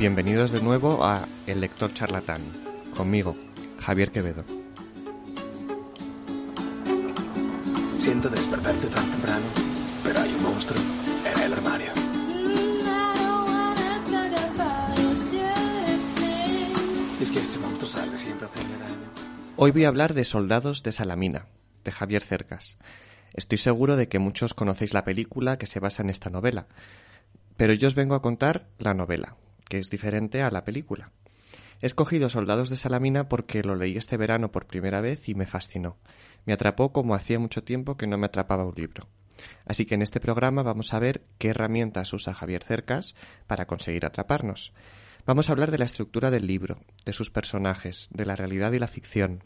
Bienvenidos de nuevo a El Lector Charlatán, conmigo, Javier Quevedo. Siento despertarte tan temprano, pero hay un monstruo en el armario. Es que ese monstruo sale siempre a hacerme daño. Hoy voy a hablar de Soldados de Salamina, de Javier Cercas. Estoy seguro de que muchos conocéis la película que se basa en esta novela, pero yo os vengo a contar la novela, que es diferente a la película. He escogido Soldados de Salamina porque lo leí este verano por primera vez y me fascinó. Me atrapó como hacía mucho tiempo que no me atrapaba un libro. Así que en este programa vamos a ver qué herramientas usa Javier Cercas para conseguir atraparnos. Vamos a hablar de la estructura del libro, de sus personajes, de la realidad y la ficción.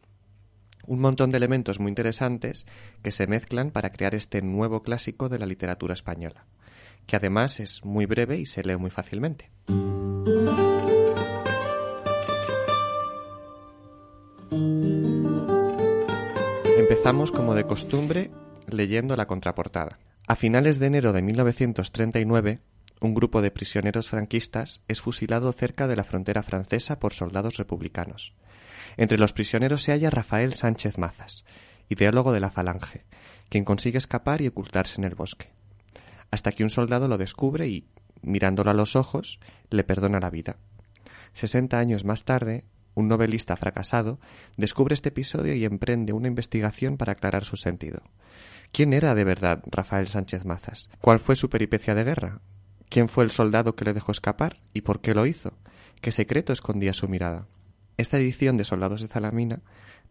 Un montón de elementos muy interesantes que se mezclan para crear este nuevo clásico de la literatura española, que además es muy breve y se lee muy fácilmente. Empezamos como de costumbre leyendo la contraportada. A finales de enero de 1939, un grupo de prisioneros franquistas es fusilado cerca de la frontera francesa por soldados republicanos. Entre los prisioneros se halla Rafael Sánchez Mazas, ideólogo de la Falange, quien consigue escapar y ocultarse en el bosque, hasta que un soldado lo descubre y, mirándolo a los ojos, le perdona la vida. Sesenta años más tarde, un novelista fracasado descubre este episodio y emprende una investigación para aclarar su sentido. ¿Quién era de verdad Rafael Sánchez Mazas? ¿Cuál fue su peripecia de guerra? ¿Quién fue el soldado que le dejó escapar y por qué lo hizo? ¿Qué secreto escondía su mirada? Esta edición de Soldados de Zalamina,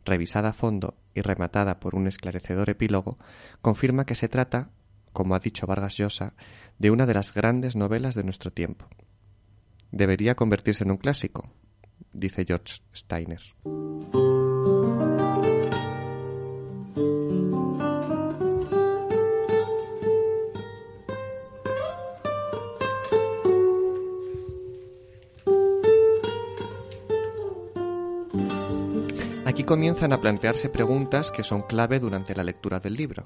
revisada a fondo y rematada por un esclarecedor epílogo, confirma que se trata, como ha dicho Vargas Llosa, de una de las grandes novelas de nuestro tiempo. Debería convertirse en un clásico, dice George Steiner. Aquí comienzan a plantearse preguntas que son clave durante la lectura del libro.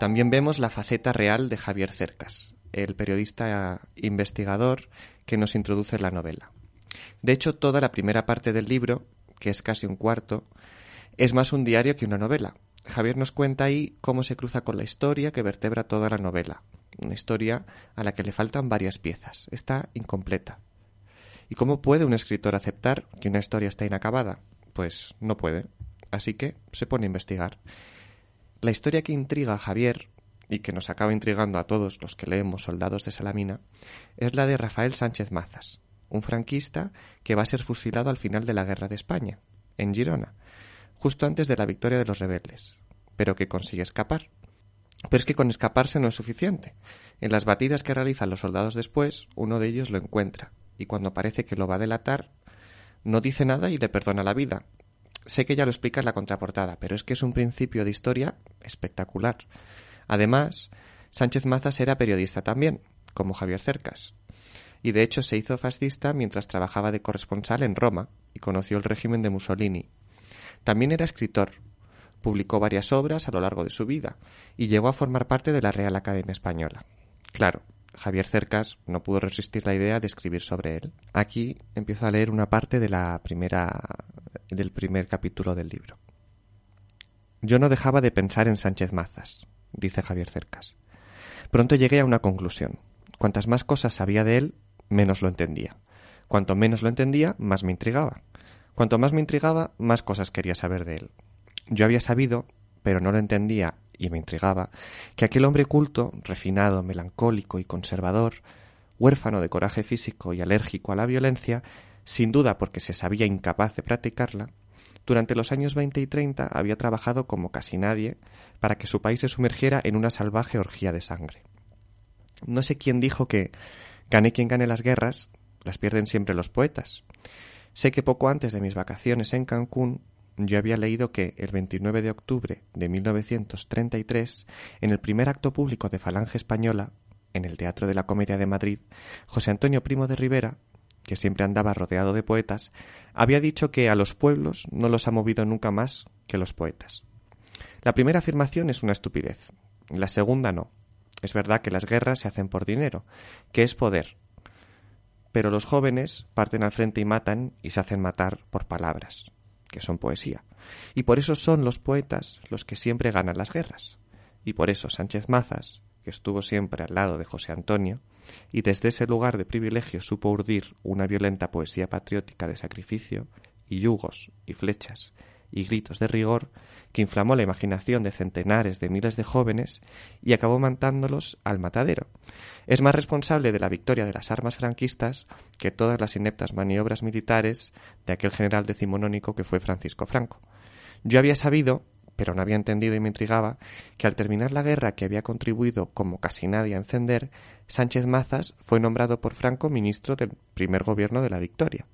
También vemos la faceta real de Javier Cercas, el periodista investigador que nos introduce en la novela. De hecho, toda la primera parte del libro, que es casi un cuarto, es más un diario que una novela. Javier nos cuenta ahí cómo se cruza con la historia que vertebra toda la novela, una historia a la que le faltan varias piezas, está incompleta. ¿Y cómo puede un escritor aceptar que una historia está inacabada? Pues no puede. Así que se pone a investigar. La historia que intriga a Javier, y que nos acaba intrigando a todos los que leemos Soldados de Salamina, es la de Rafael Sánchez Mazas, un franquista que va a ser fusilado al final de la Guerra de España, en Girona, justo antes de la victoria de los rebeldes, pero que consigue escapar. Pero es que con escaparse no es suficiente. En las batidas que realizan los soldados después, uno de ellos lo encuentra, y cuando parece que lo va a delatar, no dice nada y le perdona la vida. Sé que ya lo explica en la contraportada, pero es que es un principio de historia espectacular. Además, Sánchez Mazas era periodista también, como Javier Cercas, y de hecho se hizo fascista mientras trabajaba de corresponsal en Roma y conoció el régimen de Mussolini. También era escritor, publicó varias obras a lo largo de su vida y llegó a formar parte de la Real Academia Española. Claro, Javier Cercas no pudo resistir la idea de escribir sobre él. Aquí empiezo a leer una parte de la primera del primer capítulo del libro. Yo no dejaba de pensar en Sánchez Mazas, dice Javier Cercas. Pronto llegué a una conclusión. Cuantas más cosas sabía de él, menos lo entendía. Cuanto menos lo entendía, más me intrigaba. Cuanto más me intrigaba, más cosas quería saber de él. Yo había sabido, pero no lo entendía y me intrigaba, que aquel hombre culto, refinado, melancólico y conservador, huérfano de coraje físico y alérgico a la violencia, sin duda porque se sabía incapaz de practicarla, durante los años 20 y 30 había trabajado como casi nadie para que su país se sumergiera en una salvaje orgía de sangre. No sé quién dijo que gane quien gane las guerras, las pierden siempre los poetas. Sé que poco antes de mis vacaciones en Cancún yo había leído que el 29 de octubre de 1933, en el primer acto público de Falange Española, en el Teatro de la Comedia de Madrid, José Antonio Primo de Rivera, que siempre andaba rodeado de poetas, había dicho que a los pueblos no los ha movido nunca más que los poetas. La primera afirmación es una estupidez, la segunda no. Es verdad que las guerras se hacen por dinero, que es poder. pero los jóvenes parten al frente y matan y se hacen matar por palabras, que son poesía. Y por eso son los poetas los que siempre ganan las guerras. Y por eso Sánchez Mazas, que estuvo siempre al lado de José Antonio, y desde ese lugar de privilegio supo urdir una violenta poesía patriótica de sacrificio, y yugos, y flechas, y gritos de rigor, que inflamó la imaginación de centenares de miles de jóvenes y acabó mandándolos al matadero. Es más responsable de la victoria de las armas franquistas que todas las ineptas maniobras militares de aquel general decimonónico que fue Francisco Franco. Yo había sabido, pero no había entendido y me intrigaba, que al terminar la guerra que había contribuido como casi nadie a encender, Sánchez Mazas fue nombrado por Franco ministro del primer gobierno de la victoria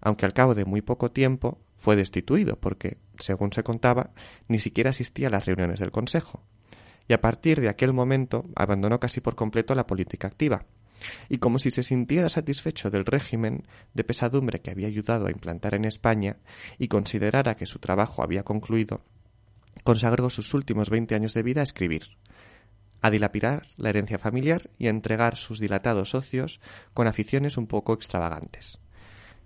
aunque al cabo de muy poco tiempo fue destituido porque, según se contaba, ni siquiera asistía a las reuniones del Consejo. Y a partir de aquel momento abandonó casi por completo la política activa. Y como si se sintiera satisfecho del régimen de pesadumbre que había ayudado a implantar en España y considerara que su trabajo había concluido, consagró sus últimos veinte años de vida a escribir, a dilapidar la herencia familiar y a entregar sus dilatados socios con aficiones un poco extravagantes.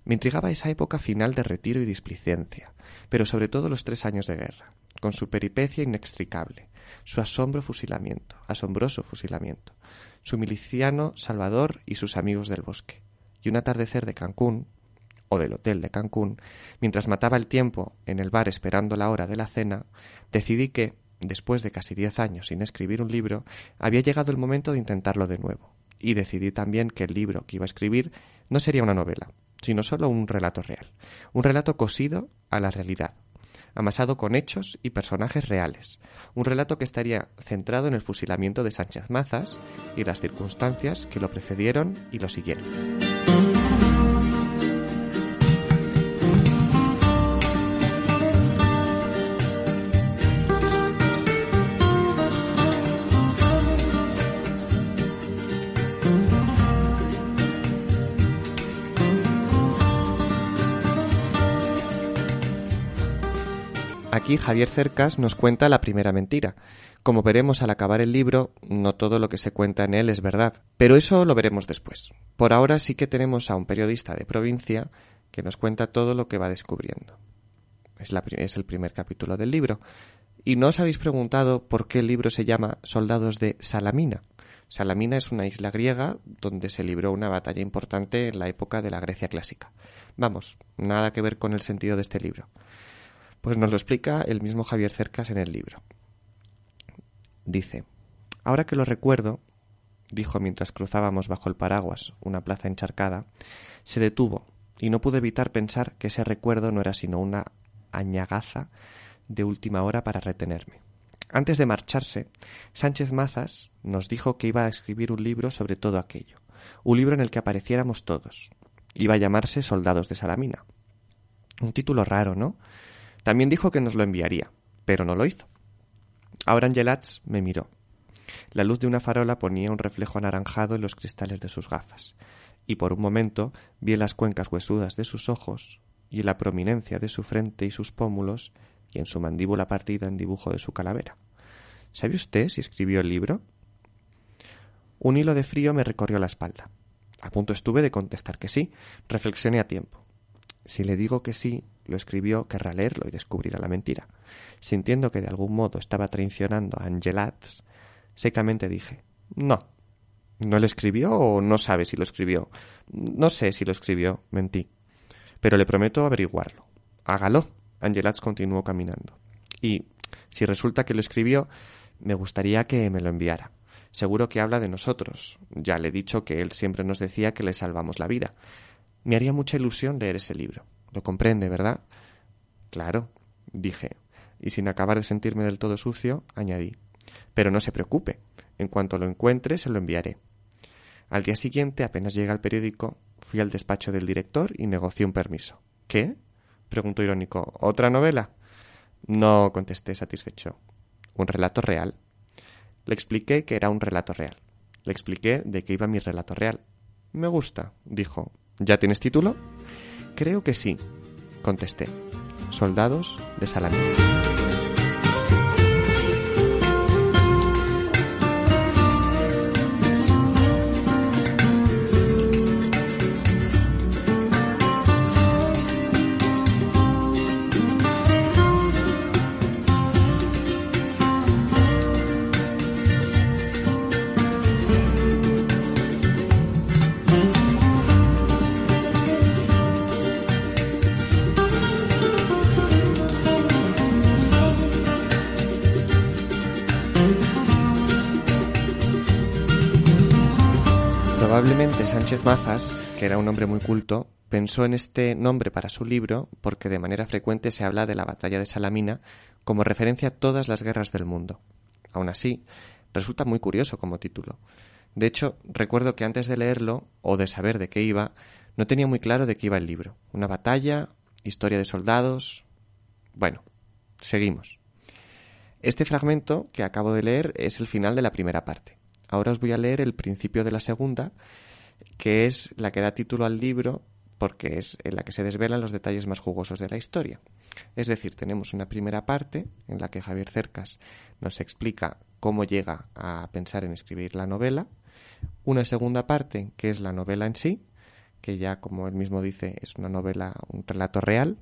Me intrigaba esa época final de retiro y displicencia, pero sobre todo los tres años de guerra, con su peripecia inextricable, su asombro fusilamiento, asombroso fusilamiento, su miliciano Salvador y sus amigos del bosque, y un atardecer de Cancún, o del hotel de Cancún, mientras mataba el tiempo en el bar esperando la hora de la cena, decidí que, después de casi diez años sin escribir un libro, había llegado el momento de intentarlo de nuevo, y decidí también que el libro que iba a escribir no sería una novela, sino solo un relato real, un relato cosido a la realidad, amasado con hechos y personajes reales, un relato que estaría centrado en el fusilamiento de Sánchez Mazas y las circunstancias que lo precedieron y lo siguieron. Javier Cercas nos cuenta la primera mentira. Como veremos al acabar el libro, no todo lo que se cuenta en él es verdad, pero eso lo veremos después. Por ahora sí que tenemos a un periodista de provincia que nos cuenta todo lo que va descubriendo. Es, es el primer capítulo del libro. Y no os habéis preguntado por qué el libro se llama Soldados de Salamina. Salamina es una isla griega donde se libró una batalla importante en la época de la Grecia clásica. Vamos, nada que ver con el sentido de este libro. Pues nos lo explica el mismo Javier Cercas en el libro. Dice, ahora que lo recuerdo, dijo mientras cruzábamos bajo el paraguas una plaza encharcada, se detuvo y no pude evitar pensar que ese recuerdo no era sino una añagaza de última hora para retenerme. Antes de marcharse, Sánchez Mazas nos dijo que iba a escribir un libro sobre todo aquello, un libro en el que apareciéramos todos. Iba a llamarse Soldados de Salamina. Un título raro, ¿no? También dijo que nos lo enviaría, pero no lo hizo. Ahora Angelats me miró. La luz de una farola ponía un reflejo anaranjado en los cristales de sus gafas, y por un momento vi las cuencas huesudas de sus ojos y la prominencia de su frente y sus pómulos y en su mandíbula partida en dibujo de su calavera. ¿Sabe usted si escribió el libro? Un hilo de frío me recorrió la espalda. A punto estuve de contestar que sí. Reflexioné a tiempo. Si le digo que sí, lo escribió, querrá leerlo y descubrirá la mentira. Sintiendo que de algún modo estaba traicionando a Angelats, secamente dije No. ¿No lo escribió o no sabe si lo escribió? No sé si lo escribió, mentí. Pero le prometo averiguarlo. Hágalo. Angelats continuó caminando. Y, si resulta que lo escribió, me gustaría que me lo enviara. Seguro que habla de nosotros. Ya le he dicho que él siempre nos decía que le salvamos la vida. Me haría mucha ilusión leer ese libro. Lo comprende, ¿verdad? Claro, dije, y sin acabar de sentirme del todo sucio, añadí. Pero no se preocupe, en cuanto lo encuentre se lo enviaré. Al día siguiente, apenas llega al periódico, fui al despacho del director y negocié un permiso. ¿Qué? preguntó irónico. ¿Otra novela? No, contesté satisfecho. Un relato real. Le expliqué que era un relato real. Le expliqué de qué iba mi relato real. Me gusta, dijo. ¿Ya tienes título? Creo que sí, contesté. Soldados de Salamina. Mazas, que era un hombre muy culto, pensó en este nombre para su libro porque de manera frecuente se habla de la batalla de Salamina como referencia a todas las guerras del mundo. Aún así, resulta muy curioso como título. De hecho, recuerdo que antes de leerlo, o de saber de qué iba, no tenía muy claro de qué iba el libro. ¿Una batalla? ¿Historia de soldados? Bueno, seguimos. Este fragmento que acabo de leer es el final de la primera parte. Ahora os voy a leer el principio de la segunda, que es la que da título al libro porque es en la que se desvelan los detalles más jugosos de la historia. Es decir, tenemos una primera parte en la que Javier Cercas nos explica cómo llega a pensar en escribir la novela, una segunda parte que es la novela en sí, que ya como él mismo dice es una novela, un relato real,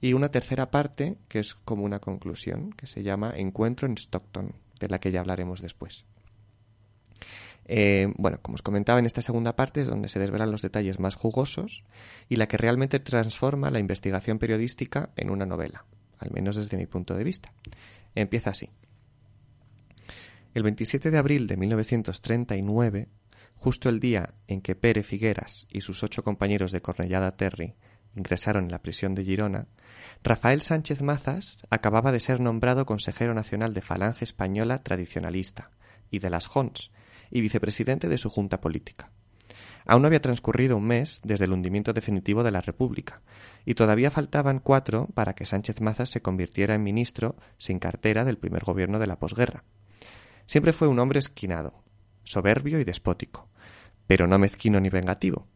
y una tercera parte que es como una conclusión, que se llama Encuentro en Stockton, de la que ya hablaremos después. Eh, bueno, como os comentaba, en esta segunda parte es donde se desvelan los detalles más jugosos y la que realmente transforma la investigación periodística en una novela, al menos desde mi punto de vista. Empieza así. El 27 de abril de 1939, justo el día en que Pere Figueras y sus ocho compañeros de Cornellada Terry ingresaron en la prisión de Girona, Rafael Sánchez Mazas acababa de ser nombrado consejero nacional de Falange Española Tradicionalista y de las Jons y vicepresidente de su junta política. Aún no había transcurrido un mes desde el hundimiento definitivo de la República, y todavía faltaban cuatro para que Sánchez Mazas se convirtiera en ministro sin cartera del primer gobierno de la posguerra. Siempre fue un hombre esquinado, soberbio y despótico, pero no mezquino ni vengativo,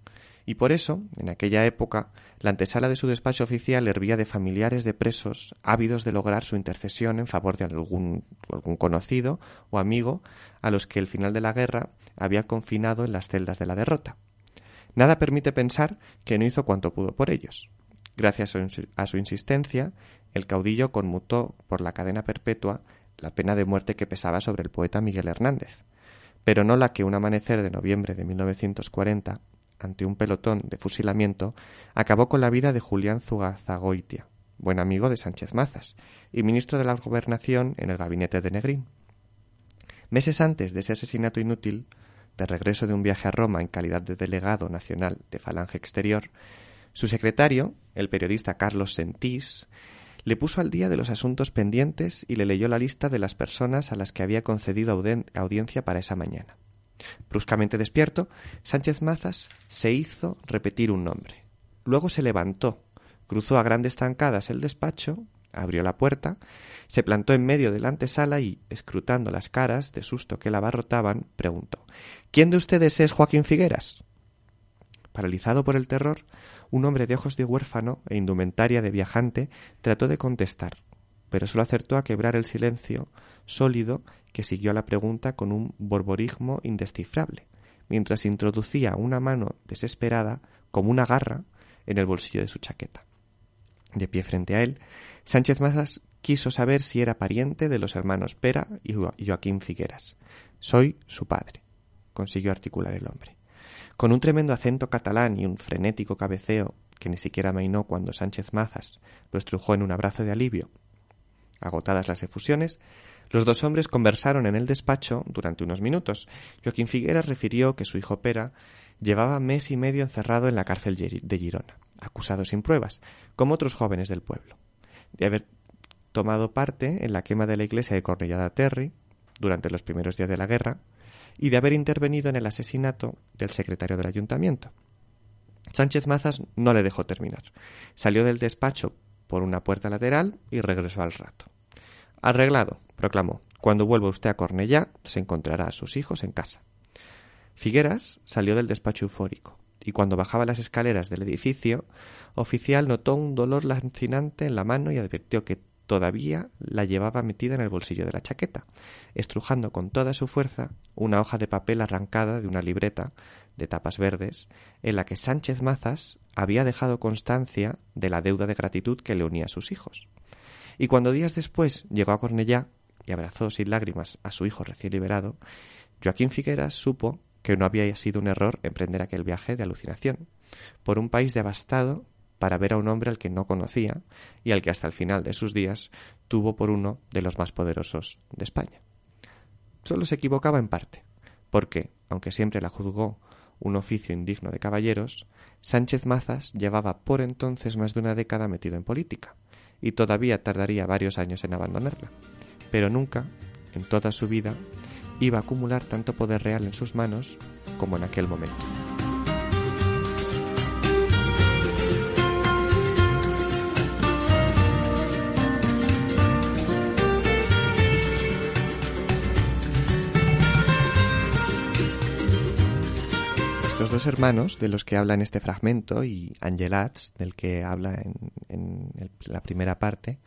y por eso, en aquella época, la antesala de su despacho oficial hervía de familiares de presos ávidos de lograr su intercesión en favor de algún, algún conocido o amigo a los que el final de la guerra había confinado en las celdas de la derrota. Nada permite pensar que no hizo cuanto pudo por ellos. Gracias a su insistencia, el caudillo conmutó por la cadena perpetua la pena de muerte que pesaba sobre el poeta Miguel Hernández, pero no la que un amanecer de noviembre de 1940 ante un pelotón de fusilamiento, acabó con la vida de Julián Zugazagoitia, buen amigo de Sánchez Mazas, y ministro de la Gobernación en el gabinete de Negrín. Meses antes de ese asesinato inútil, de regreso de un viaje a Roma en calidad de delegado nacional de Falange Exterior, su secretario, el periodista Carlos Sentís, le puso al día de los asuntos pendientes y le leyó la lista de las personas a las que había concedido audiencia para esa mañana. Bruscamente despierto, Sánchez Mazas se hizo repetir un nombre. Luego se levantó, cruzó a grandes zancadas el despacho, abrió la puerta, se plantó en medio de la antesala y, escrutando las caras de susto que la abarrotaban, preguntó ¿Quién de ustedes es Joaquín Figueras? Paralizado por el terror, un hombre de ojos de huérfano e indumentaria de viajante trató de contestar, pero solo acertó a quebrar el silencio sólido que siguió a la pregunta con un borborismo indescifrable, mientras introducía una mano desesperada, como una garra, en el bolsillo de su chaqueta. De pie frente a él, Sánchez Mazas quiso saber si era pariente de los hermanos Pera y Joaquín Figueras. Soy su padre, consiguió articular el hombre. Con un tremendo acento catalán y un frenético cabeceo que ni siquiera amainó cuando Sánchez Mazas lo estrujó en un abrazo de alivio. Agotadas las efusiones, los dos hombres conversaron en el despacho durante unos minutos. Joaquín Figueras refirió que su hijo Pera llevaba mes y medio encerrado en la cárcel de Girona, acusado sin pruebas, como otros jóvenes del pueblo, de haber tomado parte en la quema de la iglesia de Cornellada Terry durante los primeros días de la guerra y de haber intervenido en el asesinato del secretario del ayuntamiento. Sánchez Mazas no le dejó terminar. Salió del despacho por una puerta lateral y regresó al rato. Arreglado, proclamó. Cuando vuelva usted a Cornellá, se encontrará a sus hijos en casa. Figueras salió del despacho eufórico, y cuando bajaba las escaleras del edificio, oficial notó un dolor lancinante en la mano y advirtió que todavía la llevaba metida en el bolsillo de la chaqueta, estrujando con toda su fuerza una hoja de papel arrancada de una libreta de tapas verdes, en la que Sánchez Mazas había dejado constancia de la deuda de gratitud que le unía a sus hijos. Y cuando días después llegó a Cornellá y abrazó sin lágrimas a su hijo recién liberado, Joaquín Figueras supo que no había sido un error emprender aquel viaje de alucinación por un país devastado para ver a un hombre al que no conocía y al que hasta el final de sus días tuvo por uno de los más poderosos de España. Solo se equivocaba en parte, porque, aunque siempre la juzgó un oficio indigno de caballeros, Sánchez Mazas llevaba por entonces más de una década metido en política, y todavía tardaría varios años en abandonarla. Pero nunca, en toda su vida, iba a acumular tanto poder real en sus manos como en aquel momento. Estos dos hermanos, de los que habla en este fragmento, y Angelats, del que habla en, la primera parte,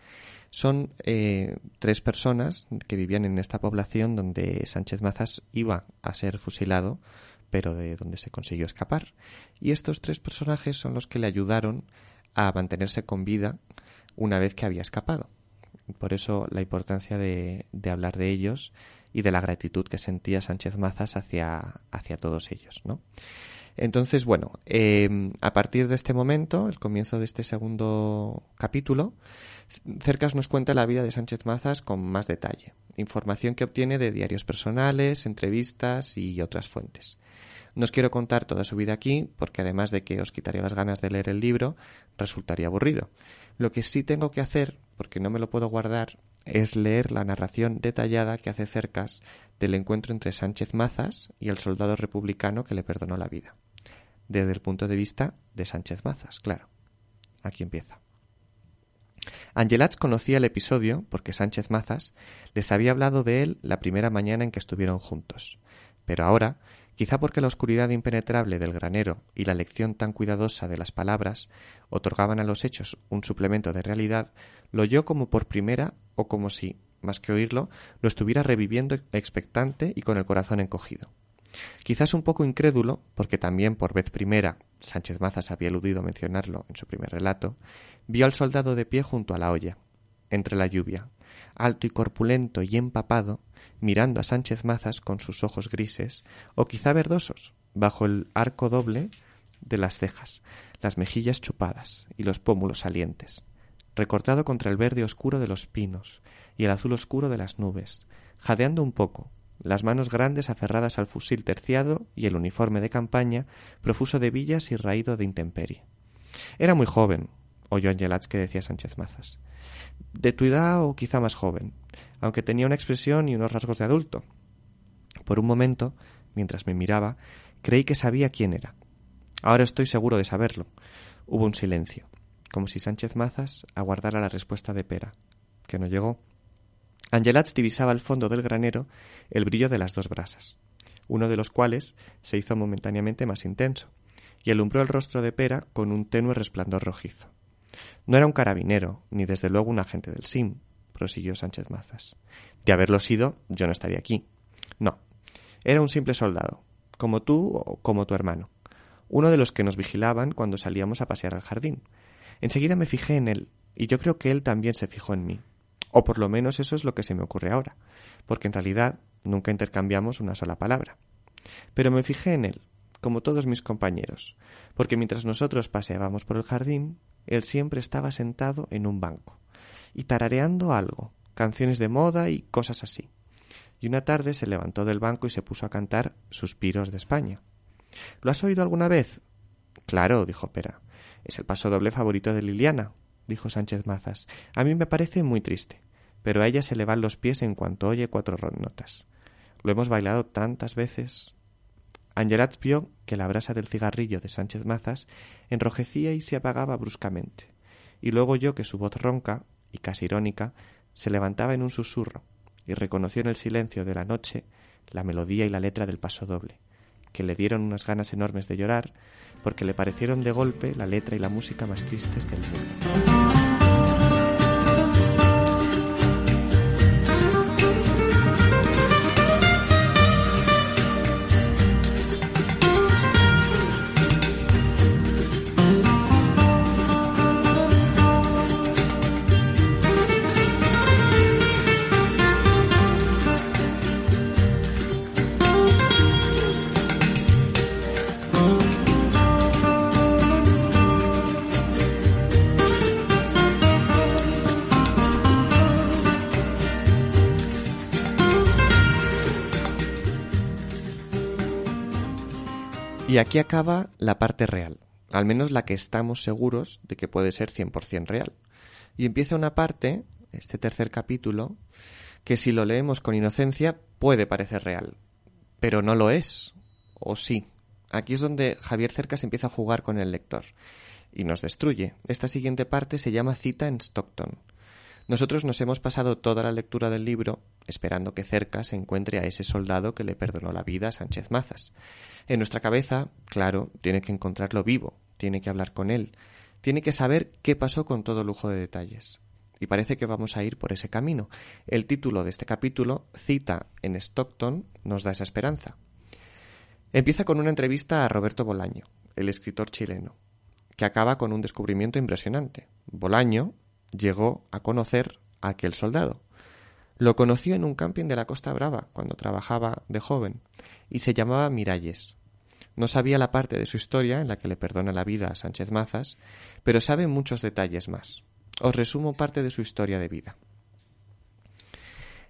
son eh, tres personas que vivían en esta población donde Sánchez Mazas iba a ser fusilado, pero de donde se consiguió escapar. Y estos tres personajes son los que le ayudaron a mantenerse con vida una vez que había escapado. Por eso la importancia de, de hablar de ellos y de la gratitud que sentía Sánchez Mazas hacia, hacia todos ellos, ¿no? Entonces, bueno, eh, a partir de este momento, el comienzo de este segundo capítulo, Cercas nos cuenta la vida de Sánchez Mazas con más detalle, información que obtiene de diarios personales, entrevistas y otras fuentes. No os quiero contar toda su vida aquí, porque además de que os quitaría las ganas de leer el libro, resultaría aburrido. Lo que sí tengo que hacer, porque no me lo puedo guardar, es leer la narración detallada que hace Cercas del encuentro entre Sánchez Mazas y el soldado republicano que le perdonó la vida. Desde el punto de vista de Sánchez Mazas, claro. Aquí empieza. Angelats conocía el episodio porque Sánchez Mazas les había hablado de él la primera mañana en que estuvieron juntos. Pero ahora, quizá porque la oscuridad impenetrable del granero y la lección tan cuidadosa de las palabras otorgaban a los hechos un suplemento de realidad, lo oyó como por primera o como si, más que oírlo, lo estuviera reviviendo expectante y con el corazón encogido. Quizás un poco incrédulo, porque también por vez primera Sánchez Mazas había eludido mencionarlo en su primer relato, vio al soldado de pie junto a la olla, entre la lluvia, alto y corpulento y empapado, mirando a Sánchez Mazas con sus ojos grises, o quizá verdosos, bajo el arco doble de las cejas, las mejillas chupadas y los pómulos salientes, recortado contra el verde oscuro de los pinos y el azul oscuro de las nubes, jadeando un poco, las manos grandes aferradas al fusil terciado y el uniforme de campaña profuso de villas y raído de intemperie. Era muy joven, oyó Angelats que decía Sánchez Mazas. De tu edad o quizá más joven, aunque tenía una expresión y unos rasgos de adulto. Por un momento, mientras me miraba, creí que sabía quién era. Ahora estoy seguro de saberlo. Hubo un silencio como si Sánchez Mazas aguardara la respuesta de Pera, que no llegó. Angelats divisaba al fondo del granero el brillo de las dos brasas, uno de los cuales se hizo momentáneamente más intenso, y alumbró el rostro de Pera con un tenue resplandor rojizo. No era un carabinero, ni desde luego un agente del SIM, prosiguió Sánchez Mazas. De haberlo sido, yo no estaría aquí. No, era un simple soldado, como tú o como tu hermano, uno de los que nos vigilaban cuando salíamos a pasear al jardín, Enseguida me fijé en él, y yo creo que él también se fijó en mí. O por lo menos eso es lo que se me ocurre ahora, porque en realidad nunca intercambiamos una sola palabra. Pero me fijé en él, como todos mis compañeros, porque mientras nosotros paseábamos por el jardín, él siempre estaba sentado en un banco, y tarareando algo, canciones de moda y cosas así. Y una tarde se levantó del banco y se puso a cantar Suspiros de España. ¿Lo has oído alguna vez? Claro, dijo Pera. Es el paso doble favorito de Liliana, dijo Sánchez Mazas. A mí me parece muy triste, pero a ella se le van los pies en cuanto oye cuatro notas. Lo hemos bailado tantas veces. Vio que la brasa del cigarrillo de Sánchez Mazas enrojecía y se apagaba bruscamente, y luego oyó que su voz ronca y casi irónica se levantaba en un susurro, y reconoció en el silencio de la noche la melodía y la letra del paso doble, que le dieron unas ganas enormes de llorar, porque le parecieron de golpe la letra y la música más tristes del mundo. Y aquí acaba la parte real, al menos la que estamos seguros de que puede ser 100% real. Y empieza una parte, este tercer capítulo, que si lo leemos con inocencia puede parecer real, pero no lo es, o sí. Aquí es donde Javier Cercas empieza a jugar con el lector y nos destruye. Esta siguiente parte se llama Cita en Stockton. Nosotros nos hemos pasado toda la lectura del libro esperando que Cercas encuentre a ese soldado que le perdonó la vida a Sánchez Mazas. En nuestra cabeza, claro, tiene que encontrarlo vivo, tiene que hablar con él, tiene que saber qué pasó con todo lujo de detalles. Y parece que vamos a ir por ese camino. El título de este capítulo, Cita en Stockton, nos da esa esperanza. Empieza con una entrevista a Roberto Bolaño, el escritor chileno, que acaba con un descubrimiento impresionante. Bolaño llegó a conocer a aquel soldado. Lo conoció en un camping de la Costa Brava cuando trabajaba de joven y se llamaba Miralles. No sabía la parte de su historia en la que le perdona la vida a Sánchez Mazas, pero sabe muchos detalles más. Os resumo parte de su historia de vida.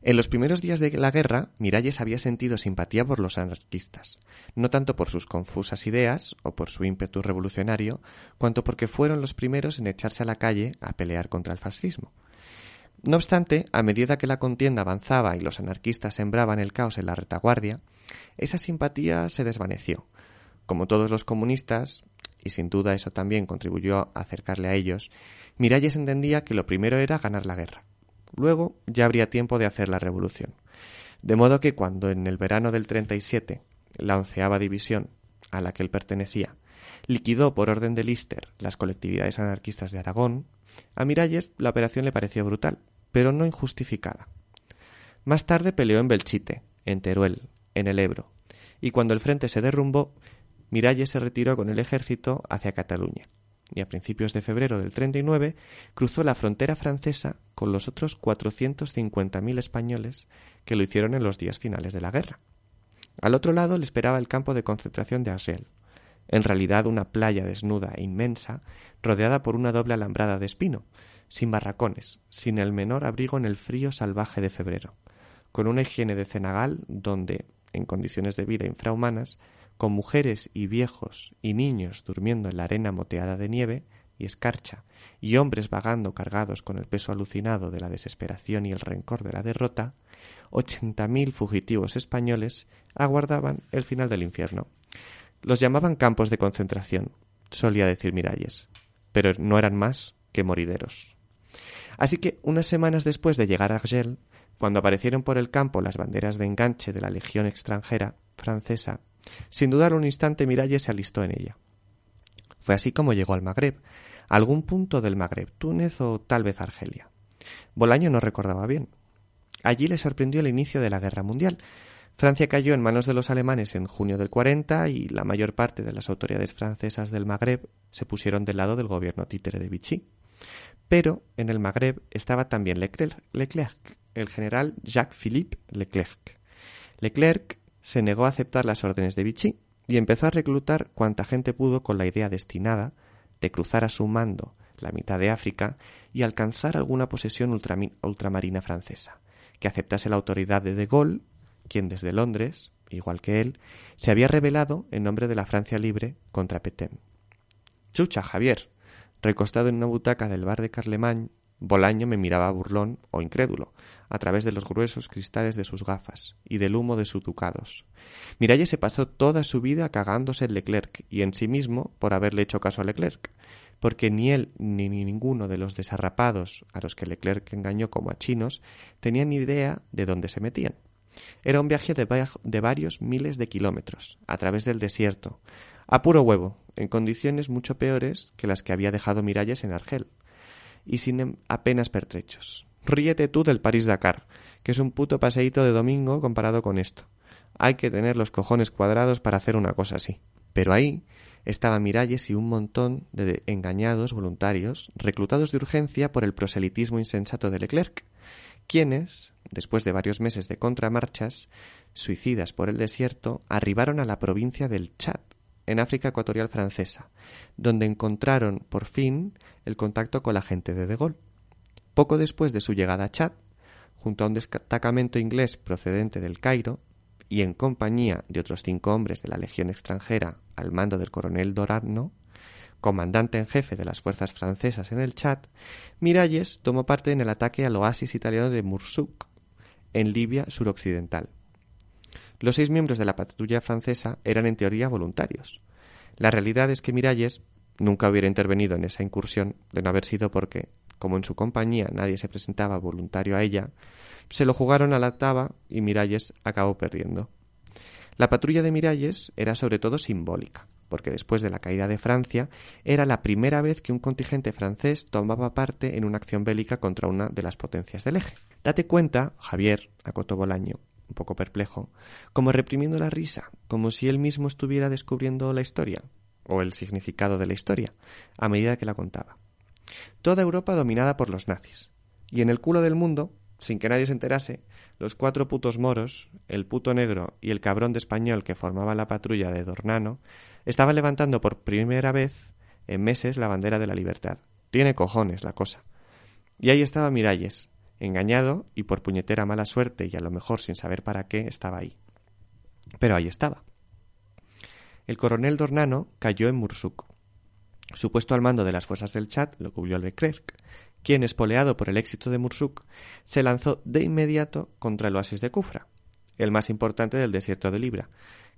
En los primeros días de la guerra, Miralles había sentido simpatía por los anarquistas, no tanto por sus confusas ideas o por su ímpetu revolucionario, cuanto porque fueron los primeros en echarse a la calle a pelear contra el fascismo. No obstante, a medida que la contienda avanzaba y los anarquistas sembraban el caos en la retaguardia, esa simpatía se desvaneció. Como todos los comunistas, y sin duda eso también contribuyó a acercarle a ellos, Miralles entendía que lo primero era ganar la guerra. Luego ya habría tiempo de hacer la revolución. De modo que cuando en el verano del 37 la onceava división, a la que él pertenecía, liquidó por orden de Lister las colectividades anarquistas de Aragón, a Miralles la operación le pareció brutal, pero no injustificada. Más tarde peleó en Belchite, en Teruel, en el Ebro, y cuando el frente se derrumbó, Miralles se retiró con el ejército hacia Cataluña y a principios de febrero del 39 cruzó la frontera francesa con los otros 450.000 españoles que lo hicieron en los días finales de la guerra. Al otro lado le esperaba el campo de concentración de Argel, en realidad una playa desnuda e inmensa, rodeada por una doble alambrada de espino, sin barracones, sin el menor abrigo en el frío salvaje de febrero, con una higiene de cenagal donde, en condiciones de vida infrahumanas, con mujeres y viejos y niños durmiendo en la arena moteada de nieve y escarcha, y hombres vagando cargados con el peso alucinado de la desesperación y el rencor de la derrota, ochenta mil fugitivos españoles aguardaban el final del infierno. Los llamaban campos de concentración, solía decir Miralles, pero no eran más que morideros. Así que, unas semanas después de llegar a Argel, cuando aparecieron por el campo las banderas de enganche de la Legión extranjera francesa sin dudar un instante, Miralles se alistó en ella. Fue así como llegó al Magreb, algún punto del Magreb, Túnez o tal vez Argelia. Bolaño no recordaba bien. Allí le sorprendió el inicio de la Guerra Mundial. Francia cayó en manos de los alemanes en junio del 40 y la mayor parte de las autoridades francesas del Magreb se pusieron del lado del gobierno títere de Vichy. Pero en el Magreb estaba también Leclerc, Leclerc el general Jacques-Philippe Leclerc. Leclerc se negó a aceptar las órdenes de Vichy y empezó a reclutar cuanta gente pudo con la idea destinada de cruzar a su mando la mitad de África y alcanzar alguna posesión ultramarina francesa, que aceptase la autoridad de De Gaulle, quien desde Londres, igual que él, se había rebelado en nombre de la Francia libre contra Petain. Chucha, Javier. Recostado en una butaca del bar de Carlemagne, Bolaño me miraba burlón o incrédulo, a través de los gruesos cristales de sus gafas y del humo de sus ducados. Miralles se pasó toda su vida cagándose en Leclerc y en sí mismo por haberle hecho caso a Leclerc, porque ni él ni ninguno de los desarrapados a los que Leclerc engañó como a chinos tenían idea de dónde se metían. Era un viaje de, de varios miles de kilómetros, a través del desierto, a puro huevo, en condiciones mucho peores que las que había dejado Miralles en Argel y sin em, apenas pertrechos. Ríete tú del París-Dakar, que es un puto paseíto de domingo comparado con esto. Hay que tener los cojones cuadrados para hacer una cosa así. Pero ahí estaba Miralles y un montón de engañados voluntarios, reclutados de urgencia por el proselitismo insensato de Leclerc, quienes, después de varios meses de contramarchas, suicidas por el desierto, arribaron a la provincia del Chad, en África Ecuatorial Francesa, donde encontraron por fin el contacto con la gente de De Gaulle. Poco después de su llegada a Chad, junto a un destacamento inglés procedente del Cairo, y en compañía de otros cinco hombres de la Legión extranjera al mando del coronel Dorano, comandante en jefe de las fuerzas francesas en el Chad, Miralles tomó parte en el ataque al oasis italiano de Mursuk, en Libia suroccidental. Los seis miembros de la patrulla francesa eran en teoría voluntarios. La realidad es que Miralles nunca hubiera intervenido en esa incursión de no haber sido porque, como en su compañía nadie se presentaba voluntario a ella, se lo jugaron a la taba y Miralles acabó perdiendo. La patrulla de Miralles era sobre todo simbólica, porque después de la caída de Francia era la primera vez que un contingente francés tomaba parte en una acción bélica contra una de las potencias del eje. Date cuenta, Javier, acotó Bolaño, un poco perplejo, como reprimiendo la risa, como si él mismo estuviera descubriendo la historia, o el significado de la historia, a medida que la contaba. Toda Europa dominada por los nazis, y en el culo del mundo, sin que nadie se enterase, los cuatro putos moros, el puto negro y el cabrón de español que formaba la patrulla de Dornano, estaban levantando por primera vez en meses la bandera de la libertad. Tiene cojones la cosa. Y ahí estaba Miralles, engañado y por puñetera mala suerte y a lo mejor sin saber para qué estaba ahí. Pero ahí estaba. El coronel Dornano cayó en Mursuk. Su puesto al mando de las fuerzas del Chad lo cubrió Leclerc, quien, espoleado por el éxito de Mursuk, se lanzó de inmediato contra el oasis de Kufra, el más importante del desierto de Libra,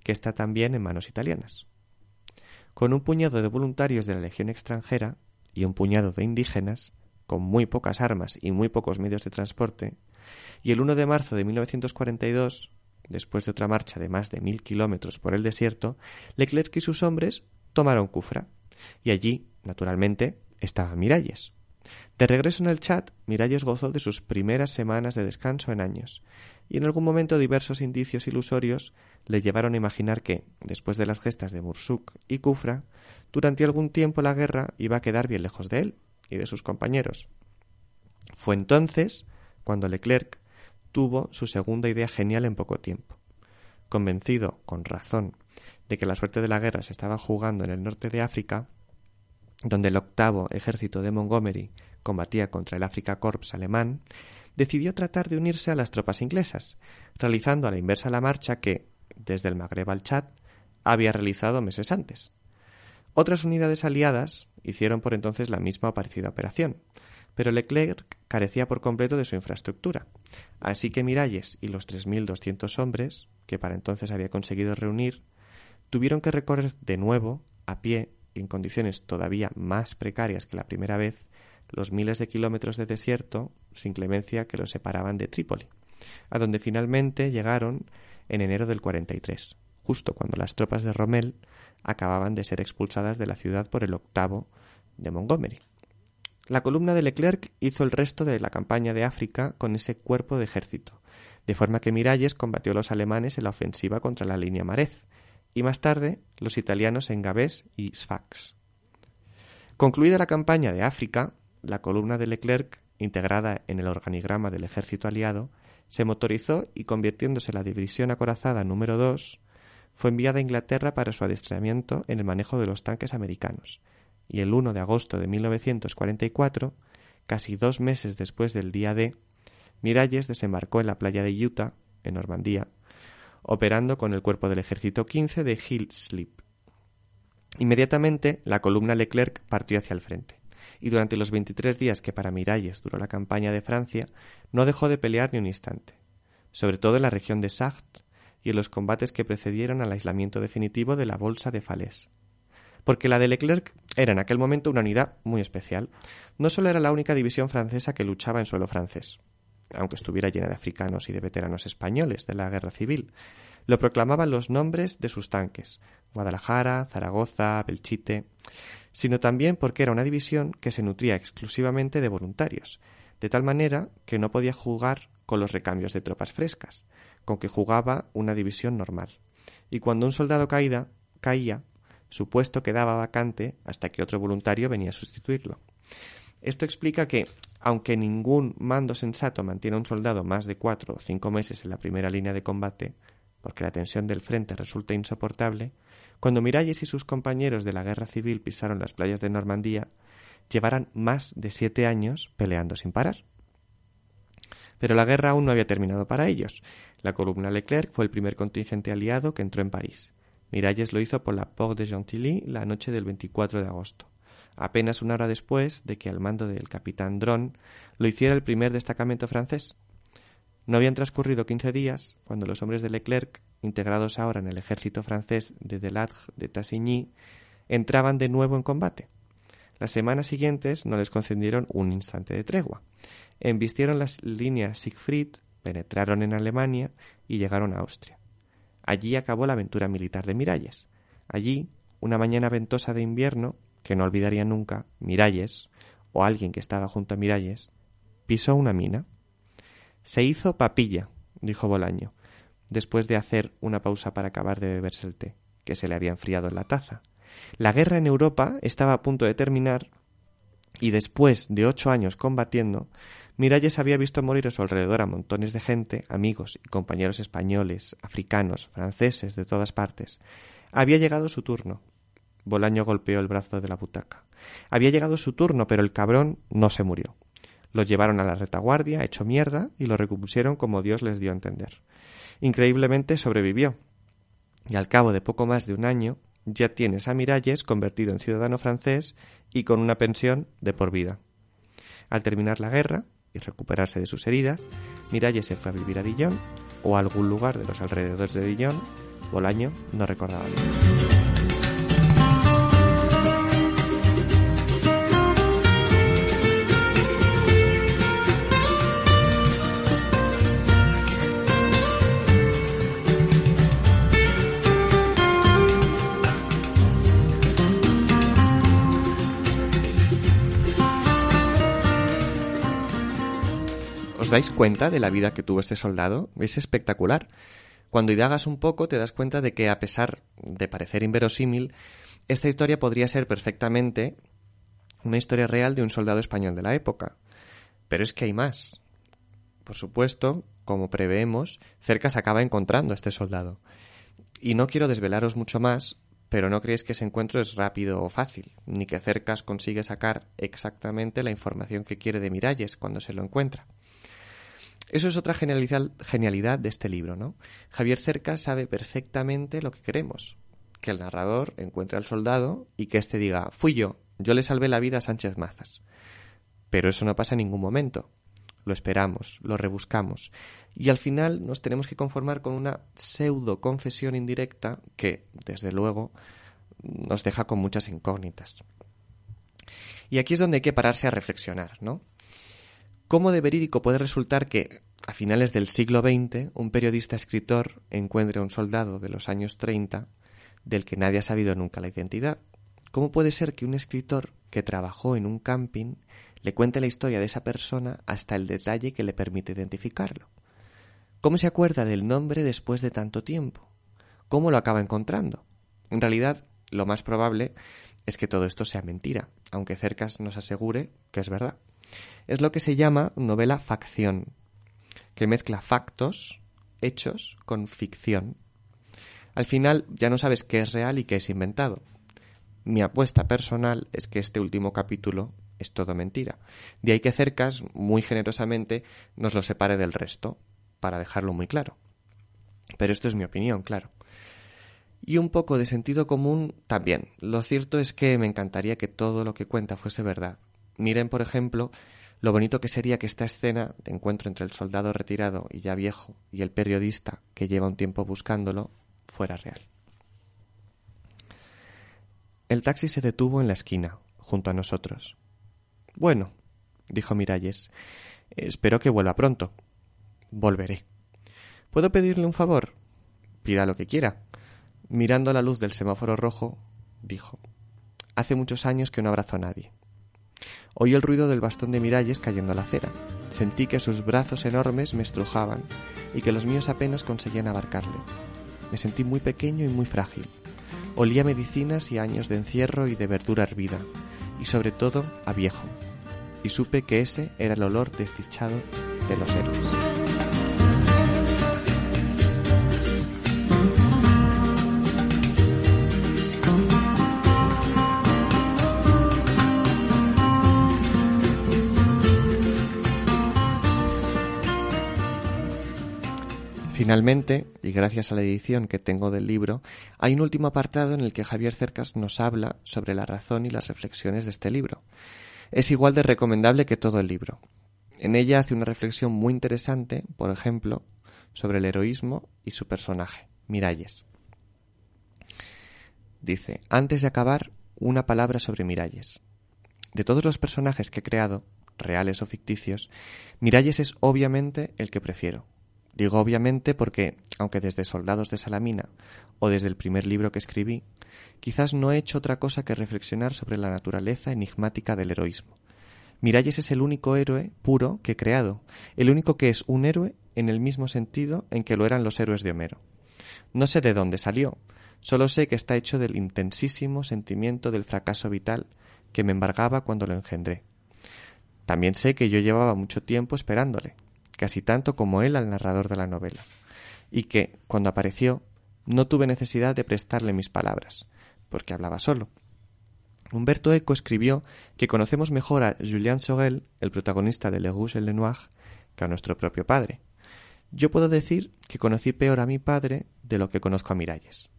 que está también en manos italianas. Con un puñado de voluntarios de la Legión extranjera y un puñado de indígenas, con muy pocas armas y muy pocos medios de transporte, y el 1 de marzo de 1942, después de otra marcha de más de mil kilómetros por el desierto, Leclerc y sus hombres tomaron Kufra, y allí, naturalmente, estaba Miralles. De regreso en el chat, Miralles gozó de sus primeras semanas de descanso en años, y en algún momento diversos indicios ilusorios le llevaron a imaginar que, después de las gestas de Mursuk y Kufra, durante algún tiempo la guerra iba a quedar bien lejos de él y de sus compañeros. Fue entonces cuando Leclerc tuvo su segunda idea genial en poco tiempo. Convencido, con razón, de que la suerte de la guerra se estaba jugando en el norte de África, donde el octavo ejército de Montgomery combatía contra el Afrika Corps alemán, decidió tratar de unirse a las tropas inglesas, realizando a la inversa la marcha que, desde el Magreb al Chad, había realizado meses antes. Otras unidades aliadas hicieron por entonces la misma o parecida operación, pero Leclerc carecía por completo de su infraestructura, así que Miralles y los 3.200 hombres, que para entonces había conseguido reunir, tuvieron que recorrer de nuevo, a pie en condiciones todavía más precarias que la primera vez, los miles de kilómetros de desierto sin clemencia que los separaban de Trípoli, a donde finalmente llegaron en enero del 43, justo cuando las tropas de Rommel acababan de ser expulsadas de la ciudad por el octavo de Montgomery. La columna de Leclerc hizo el resto de la campaña de África con ese cuerpo de ejército, de forma que Miralles combatió a los alemanes en la ofensiva contra la línea Marez, y más tarde los italianos en Gabés y Sfax. Concluida la campaña de África, la columna de Leclerc, integrada en el organigrama del ejército aliado, se motorizó y convirtiéndose en la división acorazada número 2, fue enviada a Inglaterra para su adiestramiento en el manejo de los tanques americanos, y el 1 de agosto de 1944, casi dos meses después del día D, Miralles desembarcó en la playa de Utah, en Normandía, operando con el cuerpo del ejército 15 de Hill Slip. Inmediatamente, la columna Leclerc partió hacia el frente, y durante los 23 días que para Miralles duró la campaña de Francia, no dejó de pelear ni un instante, sobre todo en la región de Sarthe y en los combates que precedieron al aislamiento definitivo de la Bolsa de Falaise porque la de Leclerc era en aquel momento una unidad muy especial. No solo era la única división francesa que luchaba en suelo francés, aunque estuviera llena de africanos y de veteranos españoles de la guerra civil. Lo proclamaban los nombres de sus tanques, Guadalajara, Zaragoza, Belchite, sino también porque era una división que se nutría exclusivamente de voluntarios, de tal manera que no podía jugar con los recambios de tropas frescas, con que jugaba una división normal. Y cuando un soldado caída, caía, su puesto quedaba vacante hasta que otro voluntario venía a sustituirlo. Esto explica que, aunque ningún mando sensato mantiene a un soldado más de cuatro o cinco meses en la primera línea de combate, porque la tensión del frente resulta insoportable, cuando Miralles y sus compañeros de la guerra civil pisaron las playas de Normandía, llevaran más de siete años peleando sin parar. Pero la guerra aún no había terminado para ellos. La columna Leclerc fue el primer contingente aliado que entró en París. Miralles lo hizo por la Porte de Gentilly la noche del 24 de agosto, apenas una hora después de que al mando del capitán Dron lo hiciera el primer destacamento francés. No habían transcurrido quince días cuando los hombres de Leclerc, integrados ahora en el ejército francés de Delattre de Tassigny, entraban de nuevo en combate. Las semanas siguientes no les concedieron un instante de tregua. Embistieron las líneas Siegfried, penetraron en Alemania y llegaron a Austria. Allí acabó la aventura militar de Miralles. Allí, una mañana ventosa de invierno, que no olvidaría nunca, Miralles, o alguien que estaba junto a Miralles, pisó una mina. Se hizo papilla, dijo Bolaño, después de hacer una pausa para acabar de beberse el té, que se le había enfriado en la taza. La guerra en Europa estaba a punto de terminar y después de ocho años combatiendo, Miralles había visto morir a su alrededor a montones de gente, amigos y compañeros españoles, africanos, franceses, de todas partes. Había llegado su turno. Bolaño golpeó el brazo de la butaca. Había llegado su turno, pero el cabrón no se murió. Lo llevaron a la retaguardia, hecho mierda, y lo recompusieron como Dios les dio a entender. Increíblemente sobrevivió. Y al cabo de poco más de un año, ya tienes a Miralles convertido en ciudadano francés y con una pensión de por vida. Al terminar la guerra y recuperarse de sus heridas, Miralles se fue a vivir a Dijon o a algún lugar de los alrededores de Dijon, Bolaño no recordaba bien. ¿Os dais cuenta de la vida que tuvo este soldado? Es espectacular. Cuando indagas un poco te das cuenta de que a pesar de parecer inverosímil, esta historia podría ser perfectamente una historia real de un soldado español de la época. Pero es que hay más. Por supuesto, como preveemos, Cercas acaba encontrando a este soldado. Y no quiero desvelaros mucho más, pero no creéis que ese encuentro es rápido o fácil, ni que Cercas consigue sacar exactamente la información que quiere de Miralles cuando se lo encuentra. Eso es otra genialidad de este libro, ¿no? Javier Cerca sabe perfectamente lo que queremos, que el narrador encuentre al soldado y que éste diga, fui yo, yo le salvé la vida a Sánchez Mazas. Pero eso no pasa en ningún momento. Lo esperamos, lo rebuscamos, y al final nos tenemos que conformar con una pseudo confesión indirecta que, desde luego, nos deja con muchas incógnitas. Y aquí es donde hay que pararse a reflexionar, ¿no? ¿Cómo de verídico puede resultar que, a finales del siglo XX, un periodista escritor encuentre a un soldado de los años 30 del que nadie ha sabido nunca la identidad? ¿Cómo puede ser que un escritor que trabajó en un camping le cuente la historia de esa persona hasta el detalle que le permite identificarlo? ¿Cómo se acuerda del nombre después de tanto tiempo? ¿Cómo lo acaba encontrando? En realidad, lo más probable es que todo esto sea mentira, aunque Cercas nos asegure que es verdad. Es lo que se llama novela facción, que mezcla factos, hechos, con ficción. Al final ya no sabes qué es real y qué es inventado. Mi apuesta personal es que este último capítulo es todo mentira. De ahí que Cercas, muy generosamente, nos lo separe del resto, para dejarlo muy claro. Pero esto es mi opinión, claro. Y un poco de sentido común también. Lo cierto es que me encantaría que todo lo que cuenta fuese verdad, Miren, por ejemplo, lo bonito que sería que esta escena de encuentro entre el soldado retirado y ya viejo y el periodista que lleva un tiempo buscándolo fuera real. El taxi se detuvo en la esquina, junto a nosotros. Bueno, dijo Miralles, espero que vuelva pronto. Volveré. ¿Puedo pedirle un favor? Pida lo que quiera. Mirando la luz del semáforo rojo, dijo, Hace muchos años que no abrazo a nadie. Oí el ruido del bastón de Miralles cayendo a la acera. Sentí que sus brazos enormes me estrujaban y que los míos apenas conseguían abarcarle. Me sentí muy pequeño y muy frágil. Olía medicinas y años de encierro y de verdura hervida, y sobre todo a viejo. Y supe que ese era el olor desdichado de los héroes. Finalmente, y gracias a la edición que tengo del libro, hay un último apartado en el que Javier Cercas nos habla sobre la razón y las reflexiones de este libro. Es igual de recomendable que todo el libro. En ella hace una reflexión muy interesante, por ejemplo, sobre el heroísmo y su personaje, Miralles. Dice, antes de acabar, una palabra sobre Miralles. De todos los personajes que he creado, reales o ficticios, Miralles es obviamente el que prefiero Digo obviamente porque, aunque desde Soldados de Salamina o desde el primer libro que escribí, quizás no he hecho otra cosa que reflexionar sobre la naturaleza enigmática del heroísmo. Miralles es el único héroe puro que he creado, el único que es un héroe en el mismo sentido en que lo eran los héroes de Homero. No sé de dónde salió, solo sé que está hecho del intensísimo sentimiento del fracaso vital que me embargaba cuando lo engendré. También sé que yo llevaba mucho tiempo esperándole, casi tanto como él al narrador de la novela, y que, cuando apareció, no tuve necesidad de prestarle mis palabras, porque hablaba solo. Humberto Eco escribió que conocemos mejor a Julien Sorel, el protagonista de Le Rouge et le Noir, que a nuestro propio padre. Yo puedo decir que conocí peor a mi padre de lo que conozco a Miralles,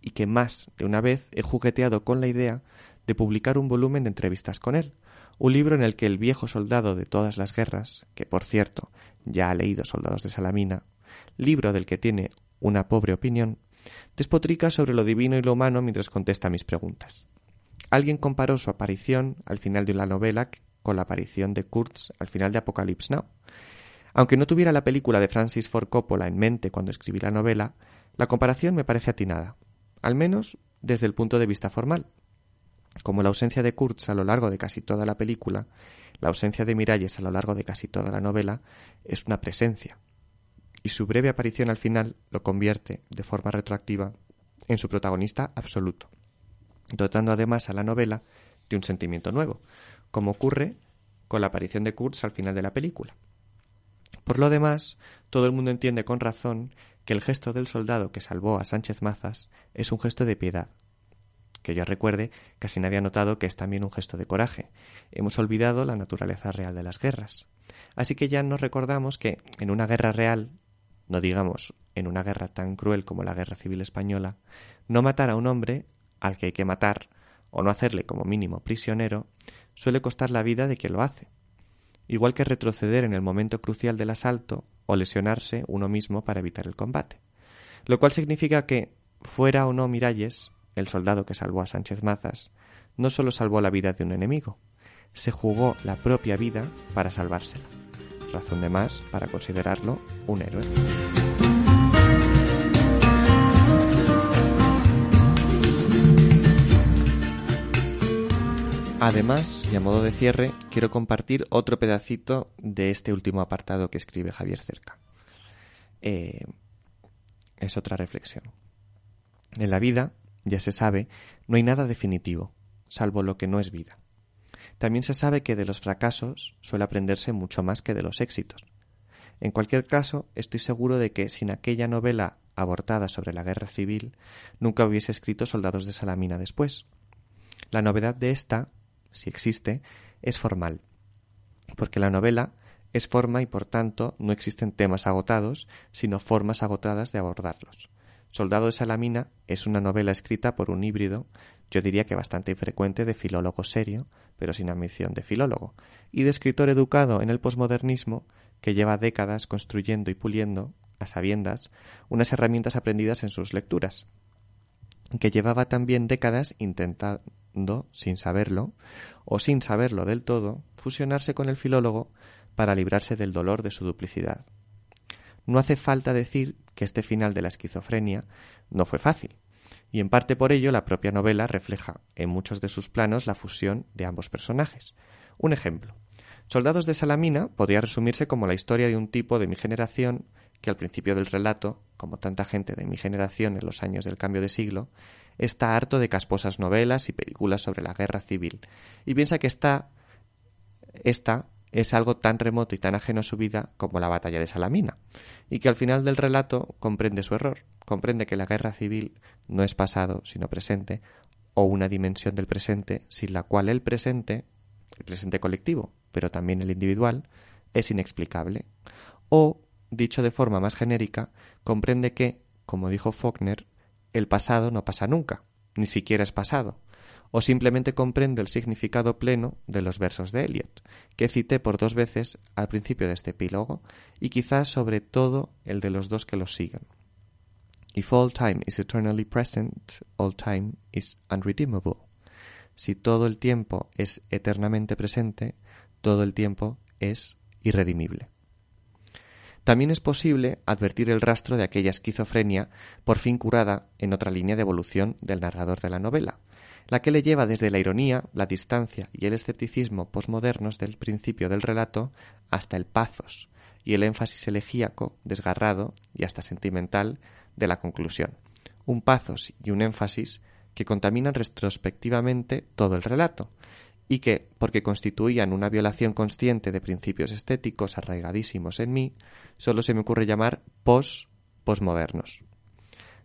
y que más de una vez he jugueteado con la idea de publicar un volumen de entrevistas con él, un libro en el que el viejo soldado de todas las guerras, que por cierto ya ha leído Soldados de Salamina, libro del que tiene una pobre opinión, despotrica sobre lo divino y lo humano mientras contesta mis preguntas. Alguien comparó su aparición al final de la novela con la aparición de Kurtz al final de Apocalypse Now. Aunque no tuviera la película de Francis Ford Coppola en mente cuando escribí la novela, la comparación me parece atinada, al menos desde el punto de vista formal. Como la ausencia de Kurtz a lo largo de casi toda la película, la ausencia de Miralles a lo largo de casi toda la novela es una presencia, y su breve aparición al final lo convierte, de forma retroactiva, en su protagonista absoluto, dotando además a la novela de un sentimiento nuevo, como ocurre con la aparición de Kurtz al final de la película. Por lo demás, todo el mundo entiende con razón que el gesto del soldado que salvó a Sánchez Mazas es un gesto de piedad, que yo recuerde, casi nadie ha notado que es también un gesto de coraje. Hemos olvidado la naturaleza real de las guerras. Así que ya nos recordamos que en una guerra real, no digamos en una guerra tan cruel como la Guerra Civil Española, no matar a un hombre al que hay que matar, o no hacerle como mínimo prisionero, suele costar la vida de quien lo hace. Igual que retroceder en el momento crucial del asalto o lesionarse uno mismo para evitar el combate. Lo cual significa que, fuera o no Miralles, el soldado que salvó a Sánchez Mazas, no solo salvó la vida de un enemigo, se jugó la propia vida para salvársela. Razón de más para considerarlo un héroe. Además, y a modo de cierre, quiero compartir otro pedacito de este último apartado que escribe Javier Cerca. Eh, es otra reflexión. En la vida, ya se sabe, no hay nada definitivo, salvo lo que no es vida. También se sabe que de los fracasos suele aprenderse mucho más que de los éxitos. En cualquier caso, estoy seguro de que sin aquella novela abortada sobre la guerra civil, nunca hubiese escrito Soldados de Salamina después. La novedad de esta, si existe, es formal, porque la novela es forma y por tanto no existen temas agotados, sino formas agotadas de abordarlos. Soldado de Salamina es una novela escrita por un híbrido, yo diría que bastante infrecuente, de filólogo serio, pero sin ambición de filólogo, y de escritor educado en el posmodernismo que lleva décadas construyendo y puliendo, a sabiendas, unas herramientas aprendidas en sus lecturas, que llevaba también décadas intentando, sin saberlo, o sin saberlo del todo, fusionarse con el filólogo para librarse del dolor de su duplicidad. No hace falta decir que este final de la esquizofrenia no fue fácil, y en parte por ello la propia novela refleja en muchos de sus planos la fusión de ambos personajes. Un ejemplo. Soldados de Salamina podría resumirse como la historia de un tipo de mi generación que al principio del relato, como tanta gente de mi generación en los años del cambio de siglo, está harto de casposas novelas y películas sobre la guerra civil, y piensa que esta, esta es algo tan remoto y tan ajeno a su vida como la batalla de Salamina, y que al final del relato comprende su error, comprende que la guerra civil no es pasado, sino presente, o una dimensión del presente sin la cual el presente, el presente colectivo, pero también el individual, es inexplicable, o dicho de forma más genérica, comprende que, como dijo Faulkner, el pasado no pasa nunca, ni siquiera es pasado, o simplemente comprende el significado pleno de los versos de Eliot, que cité por dos veces al principio de este epílogo, y quizás sobre todo el de los dos que los siguen. If all time is eternally present, all time is unredeemable. Si todo el tiempo es eternamente presente, todo el tiempo es irredimible. También es posible advertir el rastro de aquella esquizofrenia por fin curada en otra línea de evolución del narrador de la novela, la que le lleva desde la ironía, la distancia y el escepticismo posmodernos del principio del relato hasta el pazos y el énfasis elegíaco, desgarrado y hasta sentimental de la conclusión. Un pazos y un énfasis que contaminan retrospectivamente todo el relato, y que, porque constituían una violación consciente de principios estéticos arraigadísimos en mí, solo se me ocurre llamar pos-posmodernos.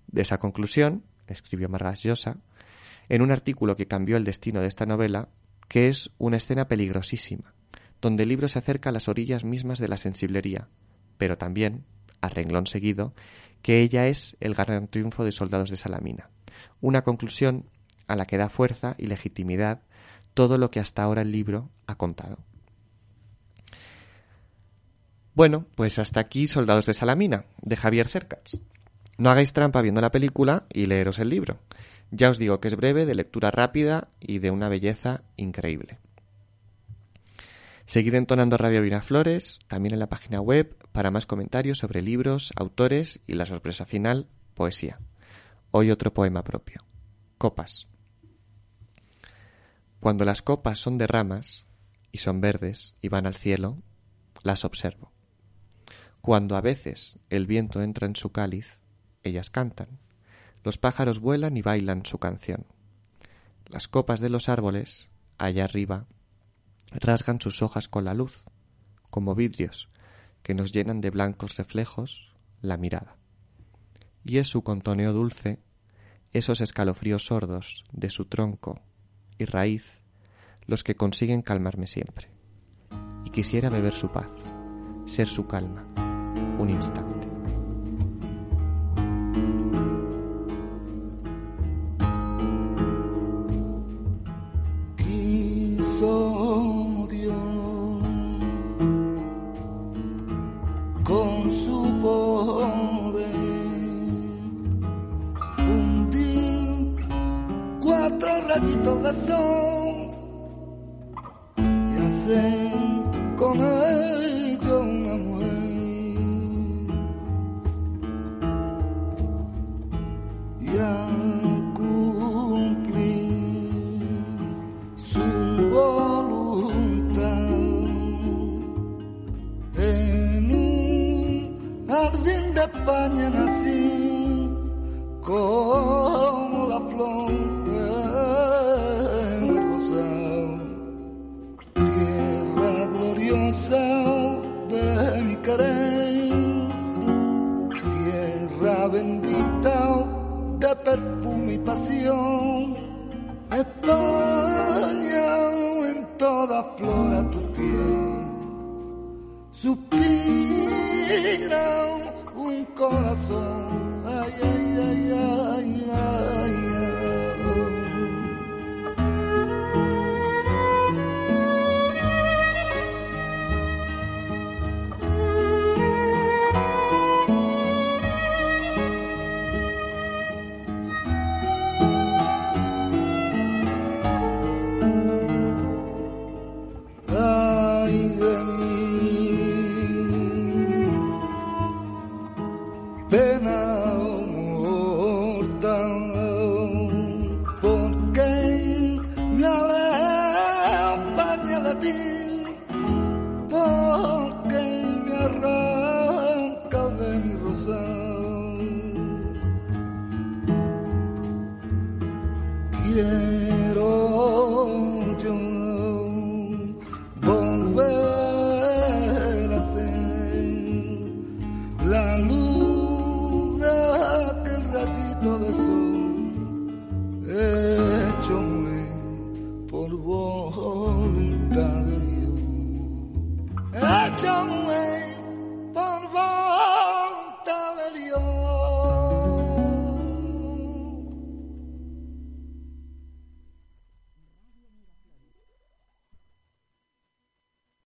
De esa conclusión, escribió Margas Llosa, en un artículo que cambió el destino de esta novela, que es una escena peligrosísima, donde el libro se acerca a las orillas mismas de la sensiblería, pero también, a renglón seguido, que ella es el gran triunfo de Soldados de Salamina, una conclusión a la que da fuerza y legitimidad todo lo que hasta ahora el libro ha contado. Bueno, pues hasta aquí Soldados de Salamina, de Javier Cercas. No hagáis trampa viendo la película y leeros el libro. Ya os digo que es breve, de lectura rápida y de una belleza increíble. Seguid entonando Radio Flores, también en la página web, para más comentarios sobre libros, autores y la sorpresa final, poesía. Hoy otro poema propio. Copas. Cuando las copas son de ramas y son verdes y van al cielo, las observo. Cuando a veces el viento entra en su cáliz, ellas cantan. Los pájaros vuelan y bailan su canción. Las copas de los árboles, allá arriba, rasgan sus hojas con la luz, como vidrios que nos llenan de blancos reflejos la mirada. Y es su contoneo dulce, esos escalofríos sordos de su tronco y raíz, los que consiguen calmarme siempre. Y quisiera beber su paz, ser su calma, un instante. corazón. corazón. Ay, ay, ay, ay.